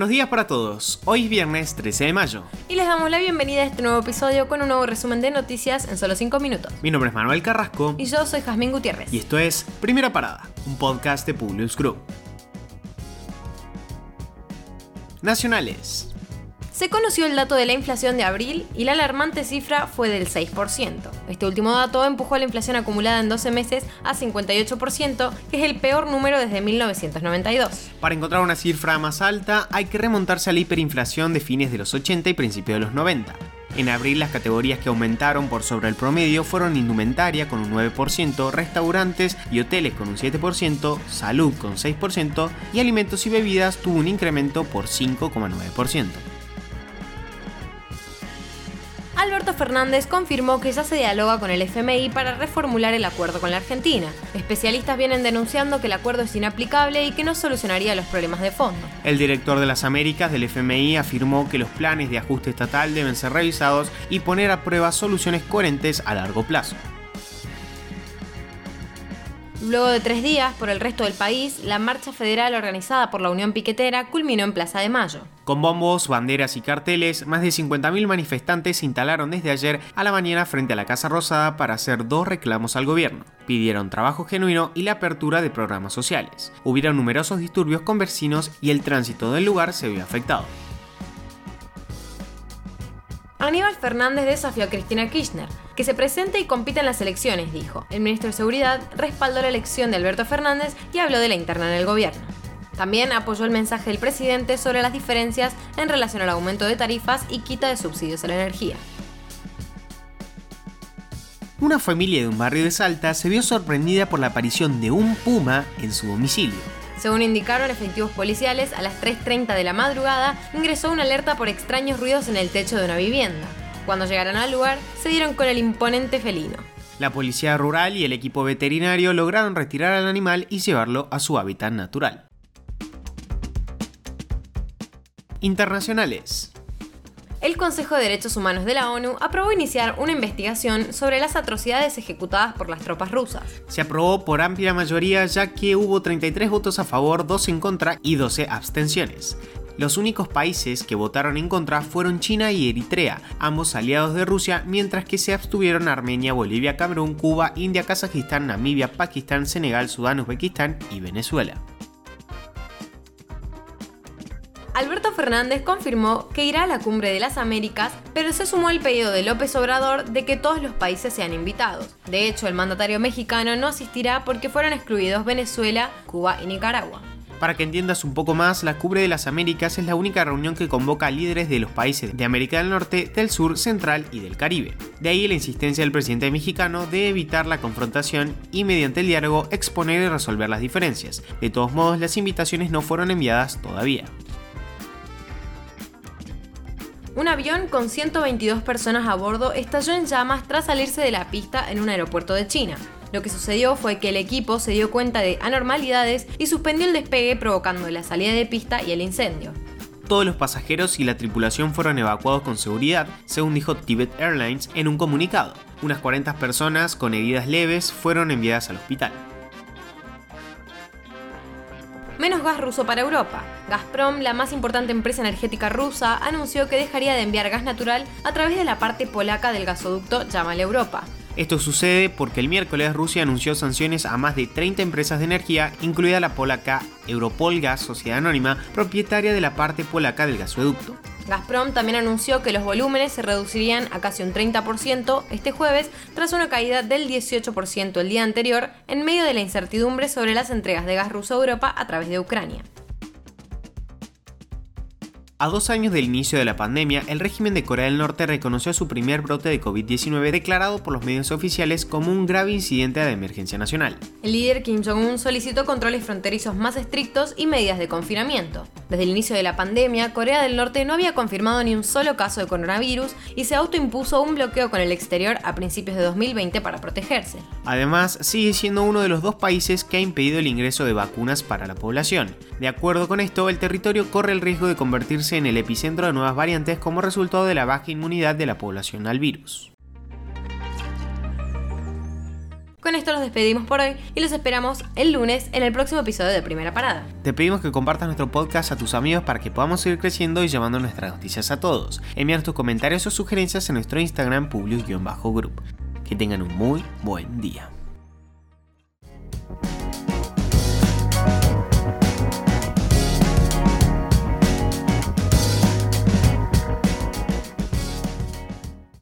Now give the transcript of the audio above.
Buenos días para todos. Hoy es viernes 13 de mayo. Y les damos la bienvenida a este nuevo episodio con un nuevo resumen de noticias en solo 5 minutos. Mi nombre es Manuel Carrasco. Y yo soy Jazmín Gutiérrez. Y esto es Primera Parada, un podcast de Publius Group. Nacionales. Se conoció el dato de la inflación de abril y la alarmante cifra fue del 6%. Este último dato empujó la inflación acumulada en 12 meses a 58%, que es el peor número desde 1992. Para encontrar una cifra más alta hay que remontarse a la hiperinflación de fines de los 80 y principios de los 90. En abril las categorías que aumentaron por sobre el promedio fueron indumentaria con un 9%, restaurantes y hoteles con un 7%, salud con 6% y alimentos y bebidas tuvo un incremento por 5,9%. Fernández confirmó que ya se dialoga con el FMI para reformular el acuerdo con la Argentina. Especialistas vienen denunciando que el acuerdo es inaplicable y que no solucionaría los problemas de fondo. El director de las Américas del FMI afirmó que los planes de ajuste estatal deben ser revisados y poner a prueba soluciones coherentes a largo plazo. Luego de tres días, por el resto del país, la marcha federal organizada por la Unión Piquetera culminó en Plaza de Mayo. Con bombos, banderas y carteles, más de 50.000 manifestantes se instalaron desde ayer a la mañana frente a la Casa Rosada para hacer dos reclamos al gobierno. Pidieron trabajo genuino y la apertura de programas sociales. Hubieron numerosos disturbios con vecinos y el tránsito del lugar se vio afectado. Aníbal Fernández desafió a Cristina Kirchner, que se presente y compita en las elecciones, dijo. El ministro de Seguridad respaldó la elección de Alberto Fernández y habló de la interna en el gobierno. También apoyó el mensaje del presidente sobre las diferencias en relación al aumento de tarifas y quita de subsidios a la energía. Una familia de un barrio de Salta se vio sorprendida por la aparición de un puma en su domicilio. Según indicaron efectivos policiales, a las 3.30 de la madrugada ingresó una alerta por extraños ruidos en el techo de una vivienda. Cuando llegaron al lugar, se dieron con el imponente felino. La policía rural y el equipo veterinario lograron retirar al animal y llevarlo a su hábitat natural. Internacionales el Consejo de Derechos Humanos de la ONU aprobó iniciar una investigación sobre las atrocidades ejecutadas por las tropas rusas. Se aprobó por amplia mayoría ya que hubo 33 votos a favor, 12 en contra y 12 abstenciones. Los únicos países que votaron en contra fueron China y Eritrea, ambos aliados de Rusia, mientras que se abstuvieron Armenia, Bolivia, Camerún, Cuba, India, Kazajistán, Namibia, Pakistán, Senegal, Sudán, Uzbekistán y Venezuela. Alberto Fernández confirmó que irá a la cumbre de las Américas, pero se sumó al pedido de López Obrador de que todos los países sean invitados. De hecho, el mandatario mexicano no asistirá porque fueron excluidos Venezuela, Cuba y Nicaragua. Para que entiendas un poco más, la Cumbre de las Américas es la única reunión que convoca a líderes de los países de América del Norte, del Sur, Central y del Caribe. De ahí la insistencia del presidente mexicano de evitar la confrontación y mediante el diálogo exponer y resolver las diferencias. De todos modos, las invitaciones no fueron enviadas todavía. Un avión con 122 personas a bordo estalló en llamas tras salirse de la pista en un aeropuerto de China. Lo que sucedió fue que el equipo se dio cuenta de anormalidades y suspendió el despegue provocando la salida de pista y el incendio. Todos los pasajeros y la tripulación fueron evacuados con seguridad, según dijo Tibet Airlines en un comunicado. Unas 40 personas con heridas leves fueron enviadas al hospital. Gas ruso para Europa. Gazprom, la más importante empresa energética rusa, anunció que dejaría de enviar gas natural a través de la parte polaca del gasoducto Yamal Europa. Esto sucede porque el miércoles Rusia anunció sanciones a más de 30 empresas de energía, incluida la polaca Europol Gas Sociedad Anónima, propietaria de la parte polaca del gasoducto. Gazprom también anunció que los volúmenes se reducirían a casi un 30% este jueves tras una caída del 18% el día anterior en medio de la incertidumbre sobre las entregas de gas ruso a Europa a través de Ucrania. A dos años del inicio de la pandemia, el régimen de Corea del Norte reconoció su primer brote de COVID-19 declarado por los medios oficiales como un grave incidente de emergencia nacional. El líder Kim Jong-un solicitó controles fronterizos más estrictos y medidas de confinamiento. Desde el inicio de la pandemia, Corea del Norte no había confirmado ni un solo caso de coronavirus y se autoimpuso un bloqueo con el exterior a principios de 2020 para protegerse. Además, sigue siendo uno de los dos países que ha impedido el ingreso de vacunas para la población. De acuerdo con esto, el territorio corre el riesgo de convertirse en el epicentro de nuevas variantes como resultado de la baja inmunidad de la población al virus. Con esto los despedimos por hoy y los esperamos el lunes en el próximo episodio de Primera Parada. Te pedimos que compartas nuestro podcast a tus amigos para que podamos seguir creciendo y llevando nuestras noticias a todos. Envíanos tus comentarios o sugerencias en nuestro Instagram publius-group. Que tengan un muy buen día.